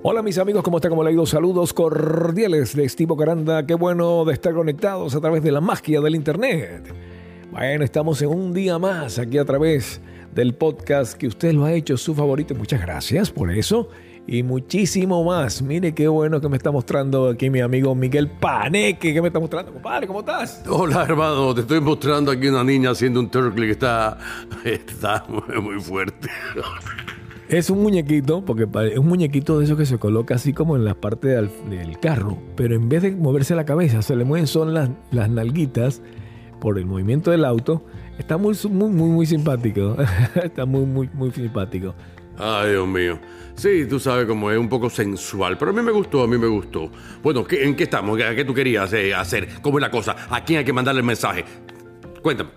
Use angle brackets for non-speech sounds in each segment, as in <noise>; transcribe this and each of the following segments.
Hola mis amigos, ¿cómo está? ¿Cómo le ha ido? Saludos cordiales de Estivo Caranda. Qué bueno de estar conectados a través de la magia del Internet. Bueno, estamos en un día más aquí a través del podcast que usted lo ha hecho su favorito. Muchas gracias por eso. Y muchísimo más. Mire qué bueno que me está mostrando aquí mi amigo Miguel Paneque. ¿Qué me está mostrando, compadre? ¿Cómo estás? Hola, hermano. Te estoy mostrando aquí una niña haciendo un turkey que está, <laughs> está muy fuerte. <laughs> Es un muñequito, porque es un muñequito de esos que se coloca así como en la parte del, carro, pero en vez de moverse la cabeza, se le mueven son las, las nalguitas por el movimiento del auto. Está muy, muy, muy, muy simpático. <laughs> Está muy, muy, muy simpático. Ay, Dios mío. Sí, tú sabes cómo es un poco sensual, pero a mí me gustó, a mí me gustó. Bueno, ¿qué- ¿en qué estamos? ¿Qué tú querías eh, hacer? ¿Cómo es la cosa? ¿A quién hay que mandarle el mensaje? Cuéntame.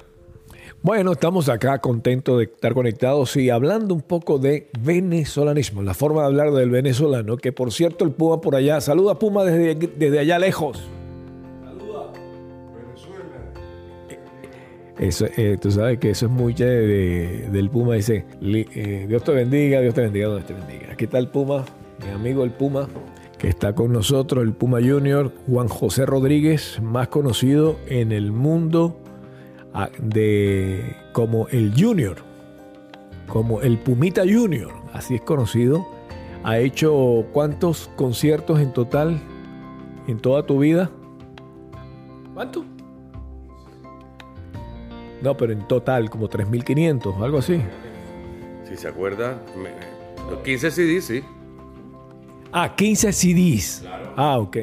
Bueno, estamos acá contentos de estar conectados y hablando un poco de venezolanismo, la forma de hablar del venezolano, que por cierto el Puma por allá, saluda Puma desde, desde allá lejos. Eso, eh, tú sabes que eso es muy de, de- del Puma, dice, eh, Dios te bendiga, Dios te bendiga, Dios te bendiga. Aquí está el Puma, mi amigo el Puma, que está con nosotros, el Puma Junior, Juan José Rodríguez, más conocido en el mundo de como el Junior, como el Pumita Junior, así es conocido. Ha hecho cuántos conciertos en total en toda tu vida? ¿Cuánto? No, pero en total como 3.500, algo así. Si se acuerda, me- los 15 CDs, sí. Ah, 15 CDs. Ah, ok.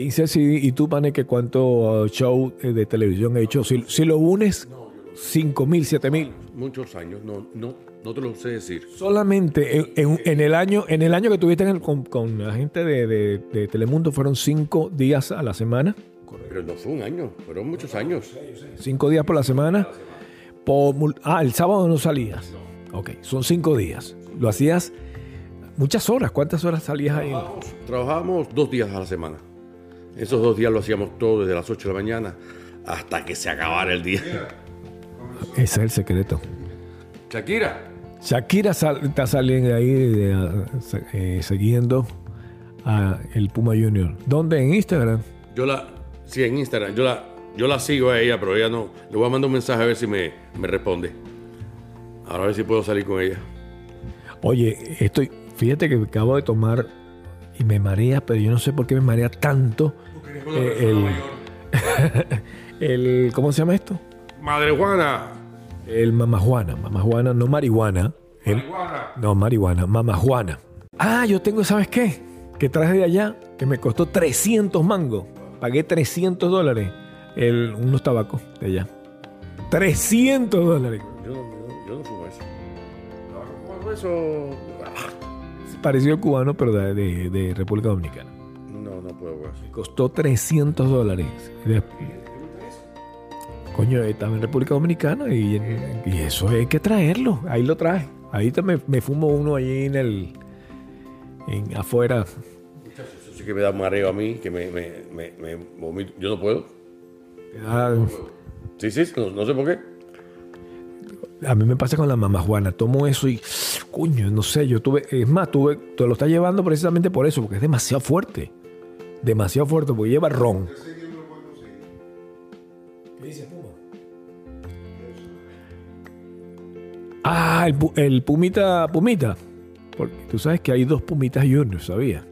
15 CDs. ¿Y tú, Paneque, cuánto uh, show eh, de televisión he hecho? Si, si lo unes, 5.000, 7.000. Muchos años, no, no, no te lo sé decir. Solamente en, en- en el año en el año que tuviste en el- con, con la gente de, de- de Telemundo fueron cinco días a la semana. Pero no fue un año, fueron muchos años. Cinco días por la semana. Por ah, el sábado no salías. Ok, son cinco días. Lo hacías muchas horas. ¿Cuántas horas salías ahí? Trabajábamos dos días a la semana. Esos dos días lo hacíamos todo desde las 8 de la mañana hasta que se acabara el día. Ese es el secreto. Shakira. Shakira sal- está saliendo ahí de, ah, eh, siguiendo a el Puma Junior. ¿Dónde? En Instagram. Yo la, sí, en Instagram, yo la, yo la sigo a ella, pero ella no. Le voy a mandar un mensaje a ver si me, me responde. Ahora a ver si puedo salir con ella. Oye, estoy, fíjate que acabo de tomar y me marea, pero yo no sé por qué me marea tanto. Eh, el, <laughs> el- ¿cómo se llama esto? Madre Juana. El mamajuana, mamajuana, no marihuana. El- no, marihuana, mamajuana. Ah, yo tengo, ¿sabes qué? Que traje de allá, que me costó 300 mangos. Pagué 300 dólares el, unos tabacos de allá. 300 dólares. Yo, no- yo, yo no fumo eso. No, fumo eso. Parecido al cubano, pero de, de- de República Dominicana. Costó 300 dólares. Coño, estaba en República Dominicana y, y eso hay que traerlo. Ahí lo traje. Ahí me, me fumo uno allí en el. En, afuera. Eso sí que me da mareo a mí, que me, me, me, me vomito. Yo no puedo. Ah, Sí, sí, no, no sé por qué. A mí me pasa con la mamá Juana. Tomo eso y. Coño, no sé. Yo tuve. Es más, tuve. Te lo está llevando precisamente por eso, porque es demasiado fuerte. Demasiado fuerte, porque lleva ron. ¿Qué dice Puma? Ah, el, el Pumita Pumita. Porque tú sabes que hay dos Pumitas Junior, ¿sabías?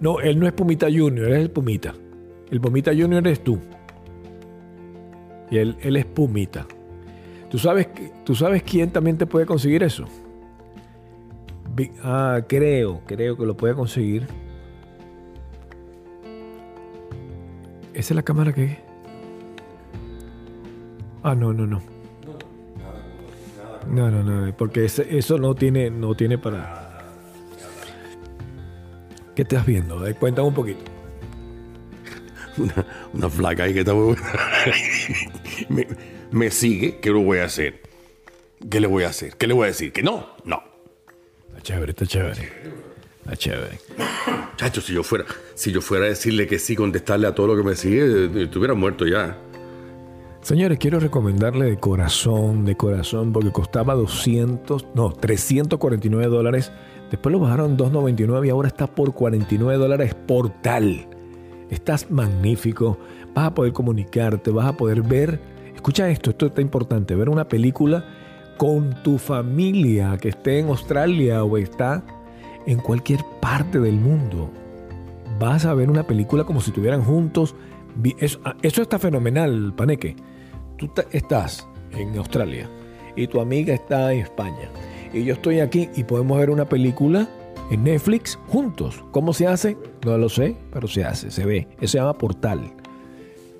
No, él no es Pumita Junior, él es el Pumita. El Pumita Junior eres tú. Y él, él es Pumita. ¿Tú sabes, que- ¿Tú sabes quién también te puede conseguir eso? Ah, creo, creo que lo puede conseguir. ¿Esa es la cámara que Ah, no, no, no. No, no, no, porque eso no tiene, no tiene para. ¿Qué estás viendo? Cuéntame un poquito. Una, una flaca ahí que está muy buena. me, me sigue, ¿qué lo voy a hacer? ¿Qué le voy a hacer? ¿Qué le voy a decir? ¿Que no? No. Está chévere, está chévere. Está chévere. Chacho, si yo fuera, si yo fuera a decirle que sí, contestarle a todo lo que me sigue, eh, estuviera muerto ya. Señores, quiero recomendarle de corazón, de corazón, porque costaba 200, no, 349 dólares. Después lo bajaron 2.99 y ahora está por 49 dólares Portal. Estás magnífico, vas a poder comunicarte, vas a poder ver, escucha esto, esto está importante, ver una película con tu familia que esté en Australia o está en cualquier parte del mundo. Vas a ver una película como si estuvieran juntos. Eso, eso está fenomenal, Paneque tú estás en Australia y tu amiga está en España y yo estoy aquí y podemos ver una película en Netflix juntos. ¿Cómo se hace? No lo sé, pero se hace, se ve. Eso se llama portal.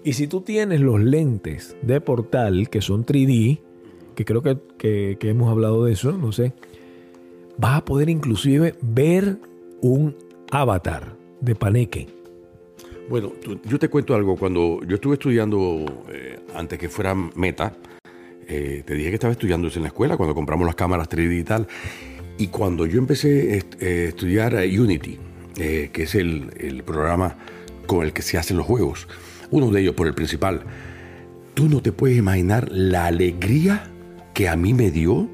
Y si tú tienes los lentes de portal que son 3D, que creo que, que hemos hablado de eso, no sé, vas a poder inclusive ver un avatar de Paneque bueno, yo te cuento algo. Cuando yo estuve estudiando, eh, antes que fuera Meta, eh, te dije que estaba estudiando eso en la escuela, cuando compramos las cámaras 3D y tal. Y cuando yo empecé a eh, estudiar Unity, que es el, el programa con el que se hacen los juegos, uno de ellos por el principal, tú no te puedes imaginar la alegría que a mí me dio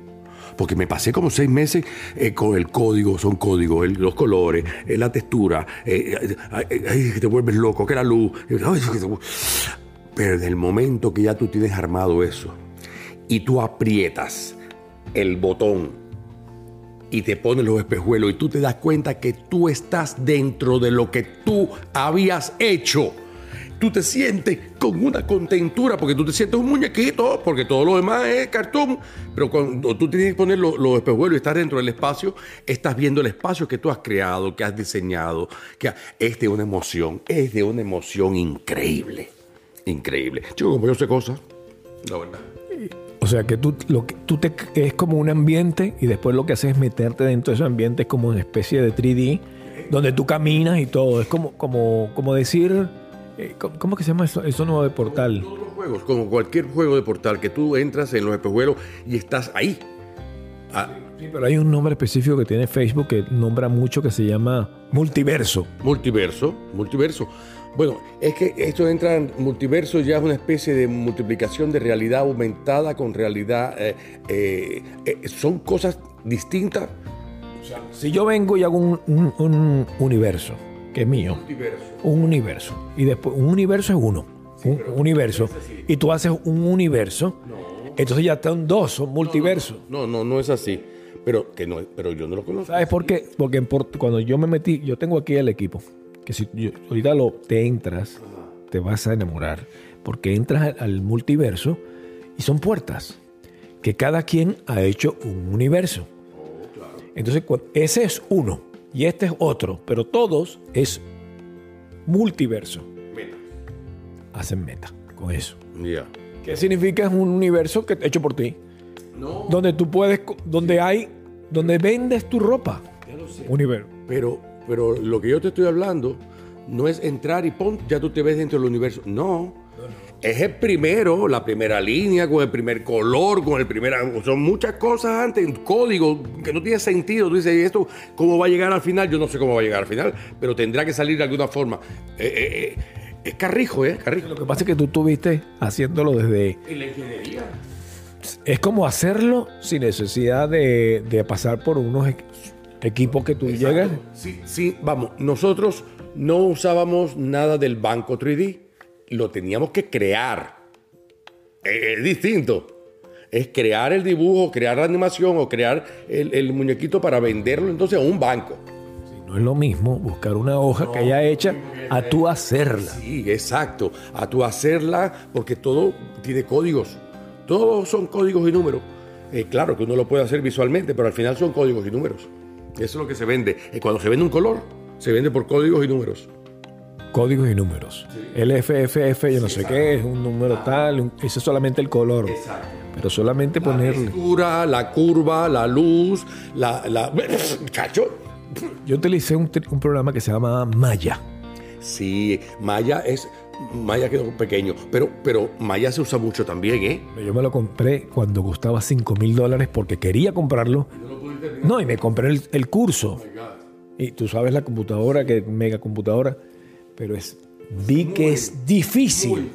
porque me pasé como seis meses eh, con el código, son códigos, los colores, eh, la textura, eh, te vuelves loco, que la luz. Pero en el momento que ya tú tienes armado eso y tú aprietas el botón y te pones los espejuelos y tú te das cuenta que tú estás dentro de lo que tú habías hecho tú te sientes con una contentura, porque tú te sientes un muñequito, porque todo lo demás es cartón, pero cuando tú tienes que poner los, espejuelos y estar dentro del espacio, estás viendo el espacio que tú has creado, que has diseñado, que es de una emoción, es de una emoción increíble, increíble. Chico, como yo sé cosas, la verdad. O sea que tú, lo que, tú te, es como un ambiente y después lo que haces es meterte dentro de ese ambiente, es como una especie de 3D, donde tú caminas y todo. Es como, como, como decir eh, ¿Cómo que se llama eso, eso nuevo de portal? Como todos los juegos, como cualquier juego de portal, que tú entras en los espejuelos y estás ahí. Ah. Sí, pero hay un nombre específico que tiene Facebook que nombra mucho que se llama multiverso. Multiverso, multiverso. Bueno, es que esto entra en multiverso ya es una especie de multiplicación de realidad aumentada con realidad. Eh, eh, son cosas distintas. O sea, si yo vengo y hago un universo que es mío. Un universo. Y después, un universo es uno. un universo. y tú haces un universo. Entonces ya están dos, son multiversos. No, no, no, es así. Pero, que no, pero yo no lo conozco. ¿Sabes por qué? Porque cuando yo me metí, yo tengo aquí el equipo. Que si ahorita lo, te entras, te vas a enamorar. Porque entras al multiverso y son puertas. Que cada quien ha hecho un universo. Oh, Entonces, ese es uno y este es otro, pero todos es multiverso. Meta. Hacen meta con eso. Ya. ¿Qué significa? Es un universo que hecho por ti. No. Donde tú puedes, donde hay, donde vendes tu ropa. Ya lo sé. Universo. Pero, pero lo que yo te estoy hablando no es entrar y pon, ya tú te ves dentro del universo. No es el primero, la primera línea, con el primer color, con el primer... Son muchas cosas antes, código que no tiene sentido. Tú dices, ¿y esto cómo va a llegar al final? Yo no sé cómo va a llegar al final, pero tendrá que salir de alguna forma. Eh, eh, eh, es carrijo, ¿eh? Carrijo. Lo que pasa es que tú estuviste haciéndolo desde... En la ingeniería. Es como hacerlo sin necesidad de, pasar por unos equipos que tú llegas. Sí, sí, vamos, nosotros no usábamos nada del banco 3D lo teníamos que crear. Es, distinto. Es crear el dibujo, crear la animación o crear el, muñequito para venderlo entonces a un banco. no es lo mismo buscar una hoja que haya hecha a tú hacerla. Sí, exacto. A tú hacerla porque todo tiene códigos. Todos son códigos y números. Eh, claro que uno lo puede hacer visualmente, pero al final son códigos y números. Eso es lo que se vende. Y cuando se vende un color, se vende por códigos y números códigos y números. El FFF, yo no sé qué, es un número tal, ese es solamente el color. Exacto. Pero solamente ponerle. La textura, la curva, la luz, la. la... Chacho. Yo utilicé un, programa que se llama Maya. Sí, Maya es. Maya quedó pequeño, pero, pero Maya se usa mucho también, ¿eh? Yo me lo compré cuando costaba 5 mil dólares porque quería comprarlo. No, y me compré el, el curso. Oh y tú sabes la computadora, que mega computadora pero es, vi que es difícil.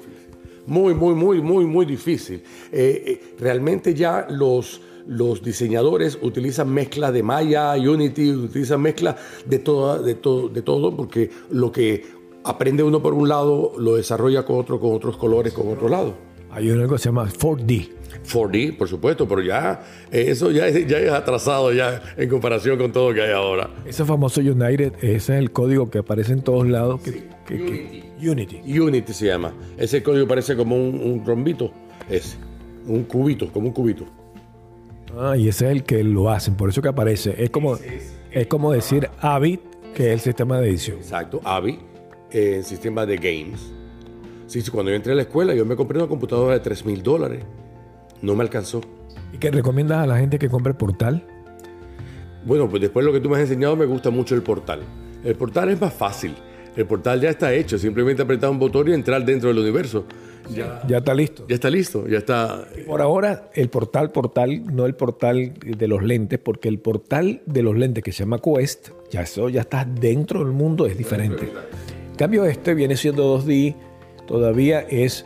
muy, muy, muy, muy, muy difícil. Eh, eh, realmente ya los, los diseñadores utilizan mezcla de Maya, Unity, utilizan mezcla de, toda, de, todo, de todo, porque lo que aprende uno por un lado lo desarrolla con otro, con otros colores, con otro lado. Hay algo que se llama 4D. 4D, por supuesto, pero ya eso ya es, ya es atrasado ya en comparación con todo lo que hay ahora. Ese famoso United, ese es el código que aparece en todos lados. Que, que- que- Unity. Unity se llama. Ese código parece como un, un rombito, ese, un cubito, como un cubito. Ah, y ese es el que lo hacen, por eso que aparece. Es como, es como decir Avid, que es el sistema de edición. Exacto, AVI, en sistema de games. Sí, sí, cuando yo entré a la escuela, yo me compré una computadora de 3 mil dólares. No me alcanzó. ¿Y qué recomiendas a la gente que compre Portal? Bueno, pues después de lo que tú me has enseñado, me gusta mucho el portal. El portal es más fácil. El portal ya está hecho, simplemente apretar un botón y entrar dentro del universo. Ya, Ya está listo. ya está listo, ya está. Por ahora, el portal, portal, no el portal de los lentes, porque el portal de los lentes que se llama Quest, ya eso ya está dentro del mundo, es diferente. En cambio, este viene siendo 2D, todavía es.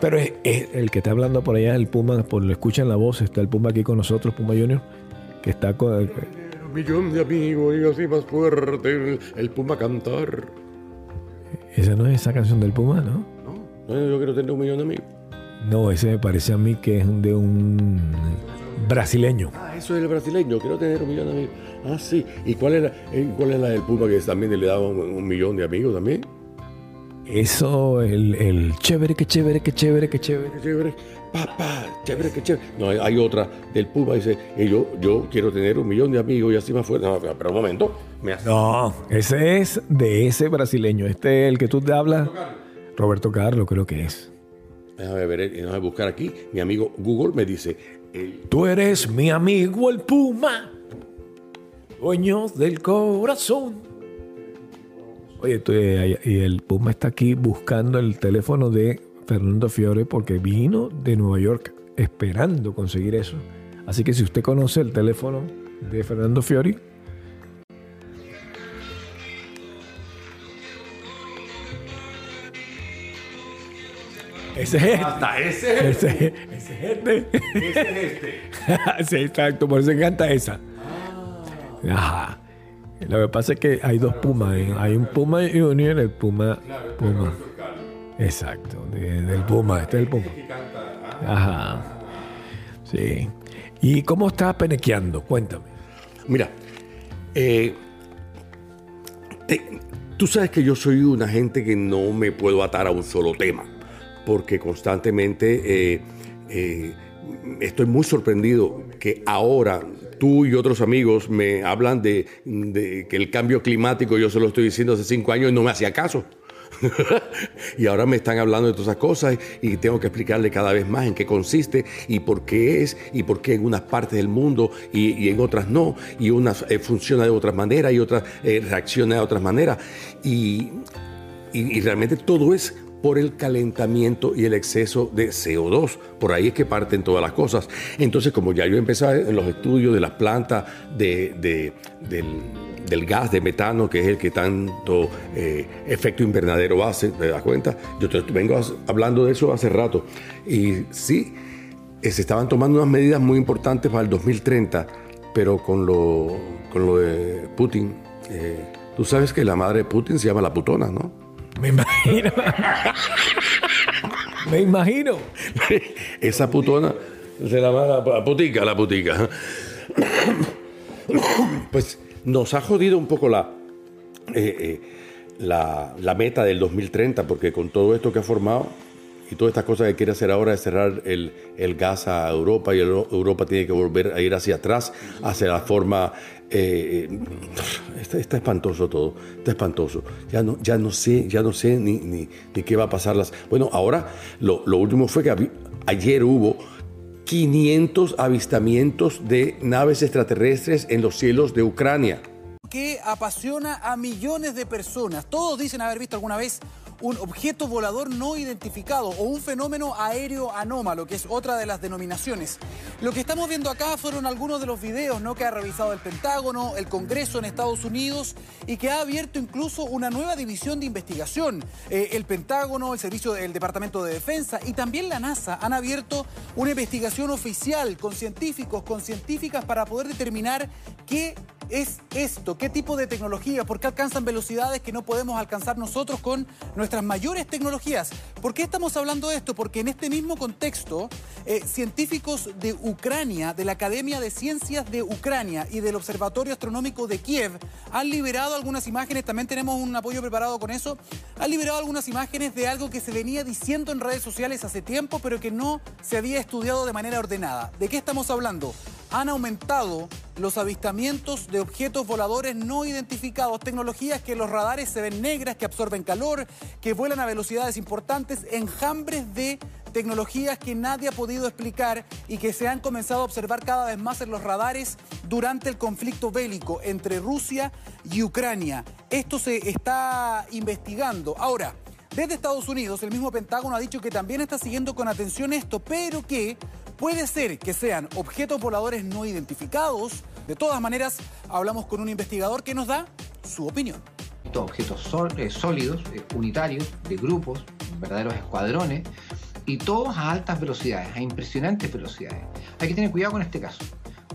Pero es, es el que está hablando por allá, el Puma, por lo escuchan la voz, está el Puma aquí con nosotros, Puma Junior, que está con. Un millón de amigos y así más fuerte el, el puma cantar. Esa no es esa canción del Puma, ¿no? No, yo quiero tener un millón de amigos. No, ese me parece a mí que es de un brasileño. Ah, eso es el brasileño, quiero tener un millón de amigos. Ah, sí. ¿Y cuál es la, eh, cuál es la del Puma que también le daba un, un millón de amigos también? Eso, el, el chévere, que chévere, que chévere, que chévere. Qué chévere. Papá, chévere, qué chévere. No, hay, hay otra del Puma, dice, eh, yo, yo quiero tener un millón de amigos y así más fuerte. No, pero un momento, me hace... No, ese es de ese brasileño. Este, el que tú te hablas, Roberto Carlos, creo que es. Déjame ver, eh, déjame buscar aquí. Mi amigo Google me dice, el- Tú eres mi amigo el Puma, dueño del corazón. Oye, tú, eh, y el Puma está aquí buscando el teléfono de Fernando Fiore porque vino de Nueva York esperando conseguir eso. Así que si usted conoce el teléfono de Fernando Fiori, ese es este. hasta ese es Ese, ese es este. ese es este. <laughs> sí, exacto, por eso encanta esa. Ajá. Lo que pasa es que hay dos pumas. ¿eh? Hay un Puma Junior y el Puma. Puma. Exacto, de- del Puma. Este es el Puma. Ajá. Sí. ¿Y cómo estás penequeando? Cuéntame. Mira, eh, te- tú sabes que yo soy una gente que no me puedo atar a un solo tema, porque constantemente eh, eh, estoy muy sorprendido que ahora tú y otros amigos me hablan de, que el cambio climático, yo se lo estoy diciendo hace cinco años y no me hacía caso. <laughs> y ahora me están hablando de todas esas cosas y tengo que explicarle cada vez más en qué consiste y por qué es y por qué en unas partes del mundo y, en otras no y unas eh, funciona de otra manera y otras eh, reacciona de otras maneras y realmente todo es por el calentamiento y el exceso de CO2. Por ahí es que parten todas las cosas. Entonces, como ya yo empecé en los estudios de las plantas de- de- del, gas de metano, que es el que tanto eh, efecto invernadero hace, ¿te das cuenta? Yo te vengo hablando de eso hace rato. Y sí, eh, se estaban tomando unas medidas muy importantes para el 2030, pero con lo, con lo de Putin, eh, tú sabes que la madre de Putin se llama la putona, ¿no? Me imagino. Me imagino. Esa putona se la, la putica, la putica. Pues nos ha jodido un poco la, eh, eh, la, meta del 2030, porque con todo esto que ha formado y todas estas cosas que quiere hacer ahora es cerrar el, el gas a Europa y Europa tiene que volver a ir hacia atrás, hacia la forma... eh, eh, está, espantoso todo, está espantoso. Ya no, ya no sé, ya no sé ni, ni, ni qué va a pasar. Las... Bueno, ahora lo, lo último fue que ayer hubo 500 avistamientos de naves extraterrestres en los cielos de Ucrania. que apasiona a millones de personas. Todos dicen haber visto alguna vez un objeto volador no identificado o un fenómeno aéreo anómalo, que es otra de las denominaciones. Lo que estamos viendo acá fueron algunos de los videos ¿no? que ha revisado el Pentágono, el Congreso en Estados Unidos y que ha abierto incluso una nueva división de investigación. Eh, el Pentágono, el Servicio del Departamento de Defensa y también la NASA han abierto una investigación oficial con científicos, con científicas para poder determinar qué es esto? ¿Qué tipo de tecnología? ¿Por qué alcanzan velocidades que no podemos alcanzar nosotros con nuestras mayores tecnologías? ¿Por qué estamos hablando de esto? Porque en este mismo contexto, eh, científicos de Ucrania, de la Academia de Ciencias de Ucrania y del Observatorio Astronómico de Kiev han liberado algunas imágenes, también tenemos un apoyo preparado con eso, han liberado algunas imágenes de algo que se venía diciendo en redes sociales hace tiempo, pero que no se había estudiado de manera ordenada. ¿De qué estamos hablando? Han aumentado los avistamientos de objetos voladores no identificados, tecnologías que los radares se ven negras, que absorben calor, que vuelan a velocidades importantes, enjambres de tecnologías que nadie ha podido explicar y que se han comenzado a observar cada vez más en los radares durante el conflicto bélico entre Rusia y Ucrania. Esto se está investigando. Ahora, desde Estados Unidos, el mismo Pentágono ha dicho que también está siguiendo con atención esto, pero que Puede ser que sean objetos voladores no identificados. De todas maneras, hablamos con un investigador que nos da su opinión. Estos objetos eh, sólidos, eh, unitarios, de grupos, verdaderos escuadrones, y todos a altas velocidades, a impresionantes velocidades. Hay que tener cuidado con este caso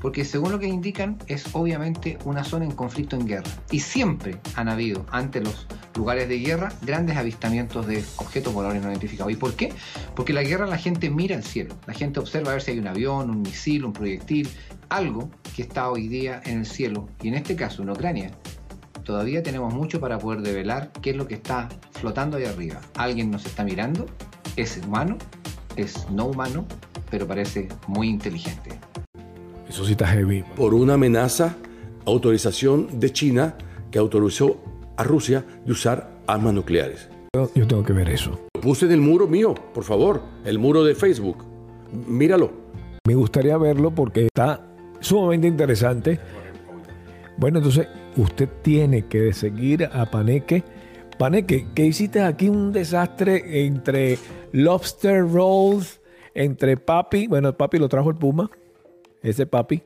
porque según lo que indican es obviamente una zona en conflicto en guerra. Y siempre han habido ante los lugares de guerra grandes avistamientos de objetos voladores no identificados. ¿Y por qué? Porque la guerra la gente mira al cielo, la gente observa a ver si hay un avión, un misil, un proyectil, algo que está hoy día en el cielo. Y en este caso, en Ucrania, todavía tenemos mucho para poder develar qué es lo que está flotando ahí arriba. ¿Alguien nos está mirando? ¿Es humano? ¿Es no humano? Pero parece muy inteligente. Eso sí está heavy. Por una amenaza, autorización de China que autorizó a Rusia de usar armas nucleares. Yo tengo que ver eso. Lo puse en el muro mío, por favor, el muro de Facebook. Míralo. Me gustaría verlo porque está sumamente interesante. Bueno, entonces usted tiene que seguir a Paneque. Paneque, ¿qué hiciste aquí? Un desastre entre lobster rolls, entre papi. Bueno, papi lo trajo el Puma ese papi.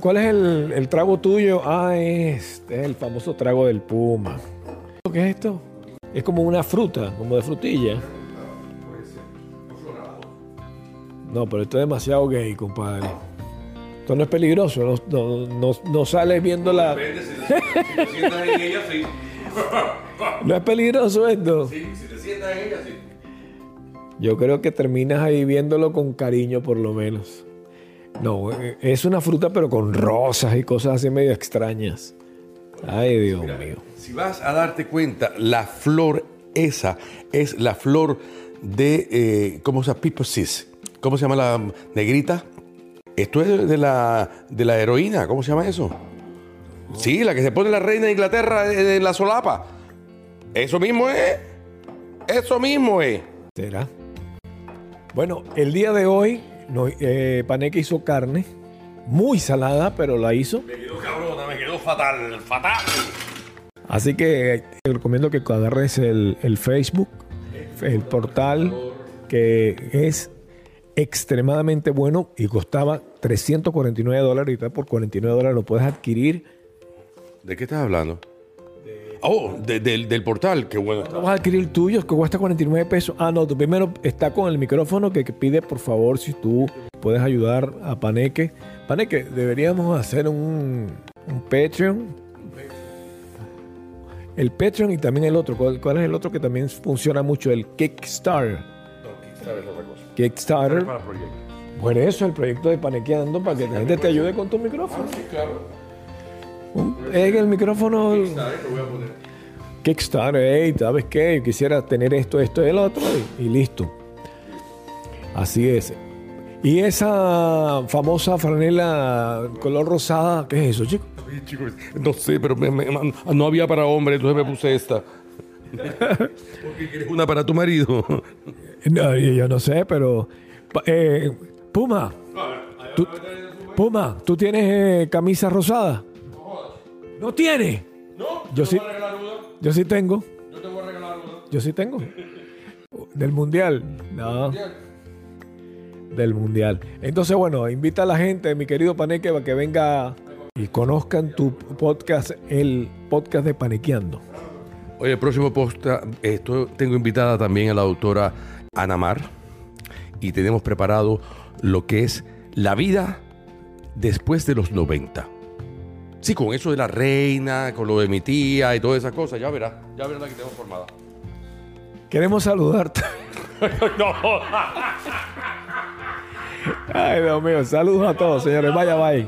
¿Cuál es el, trago tuyo? Ah, este es el famoso trago del puma. ¿Qué es esto? Es como una fruta, como de frutilla. No, pero esto es demasiado gay, compadre. Esto no es peligroso, no, sales viendo la... <laughs> ¿No es peligroso esto? Sí, si te sientas en ella, sí. Yo creo que terminas ahí viéndolo con cariño, por lo menos. No, eh, es una fruta pero con rosas y cosas así medio extrañas. Ay, Dios mío. Si vas a darte cuenta, la flor esa es la flor de, eh, ¿cómo se llama? Piposis. ¿Cómo se llama la negrita? Esto es de la, de la heroína, ¿cómo se llama eso? Sí, la que se pone la reina de Inglaterra en la solapa. Eso mismo es. Eso mismo es. ¿Será? Bueno, el día de hoy no, eh, Paneque hizo carne, muy salada, pero la hizo. Me quedó cabrona, me quedó fatal, fatal. Así que te recomiendo que agarres el, el Facebook, el portal, que es extremadamente bueno y costaba 349 dólares y por 49 dólares lo puedes adquirir. ¿De qué estás hablando? Oh, del, portal, qué bueno. Vamos a adquirir el tuyo, que cuesta 49 pesos. Ah, no, tú primero está con el micrófono que, pide, por favor, si tú puedes ayudar a Paneque. Paneque, deberíamos hacer un, un Patreon. El Patreon y también el otro. ¿Cuál, es el otro que también funciona mucho? El Kickstarter. No, Kickstarter es otra cosa. Kickstarter. Bueno, eso, el proyecto de Panequeando para que la gente te ayude con tu micrófono. sí, claro. En el micrófono. Kickstarter, hey, ¿sabes qué? Yo quisiera tener esto, esto y el otro, y, listo. Así es. Y esa famosa franela color rosada, ¿qué es eso, chico? no sé, pero no había para hombre, entonces me puse esta. <laughs> Porque quieres una para tu marido. No, yo no sé, pero. Eh, Puma. Puma, ¿tú tienes eh, camisa rosada? ¿No tiene? No, yo sí. Yo sí tengo. Yo te voy a regalar una. Yo sí tengo. Del mundial. No. Del mundial. Entonces, bueno, invita a la gente, mi querido Paneque, para que venga y conozcan tu podcast, el podcast de Panequeando. Oye, el próximo post, esto, tengo invitada también a la doctora Ana Mar y tenemos preparado lo que es la vida después de los 90. Sí, con eso de la reina, con lo de mi tía y todas esas cosas, ya verás, ya verás la que tengo formada. Queremos saludarte. <laughs> no. Ay, Dios mío, saludos a todos, señores. Vaya, bye.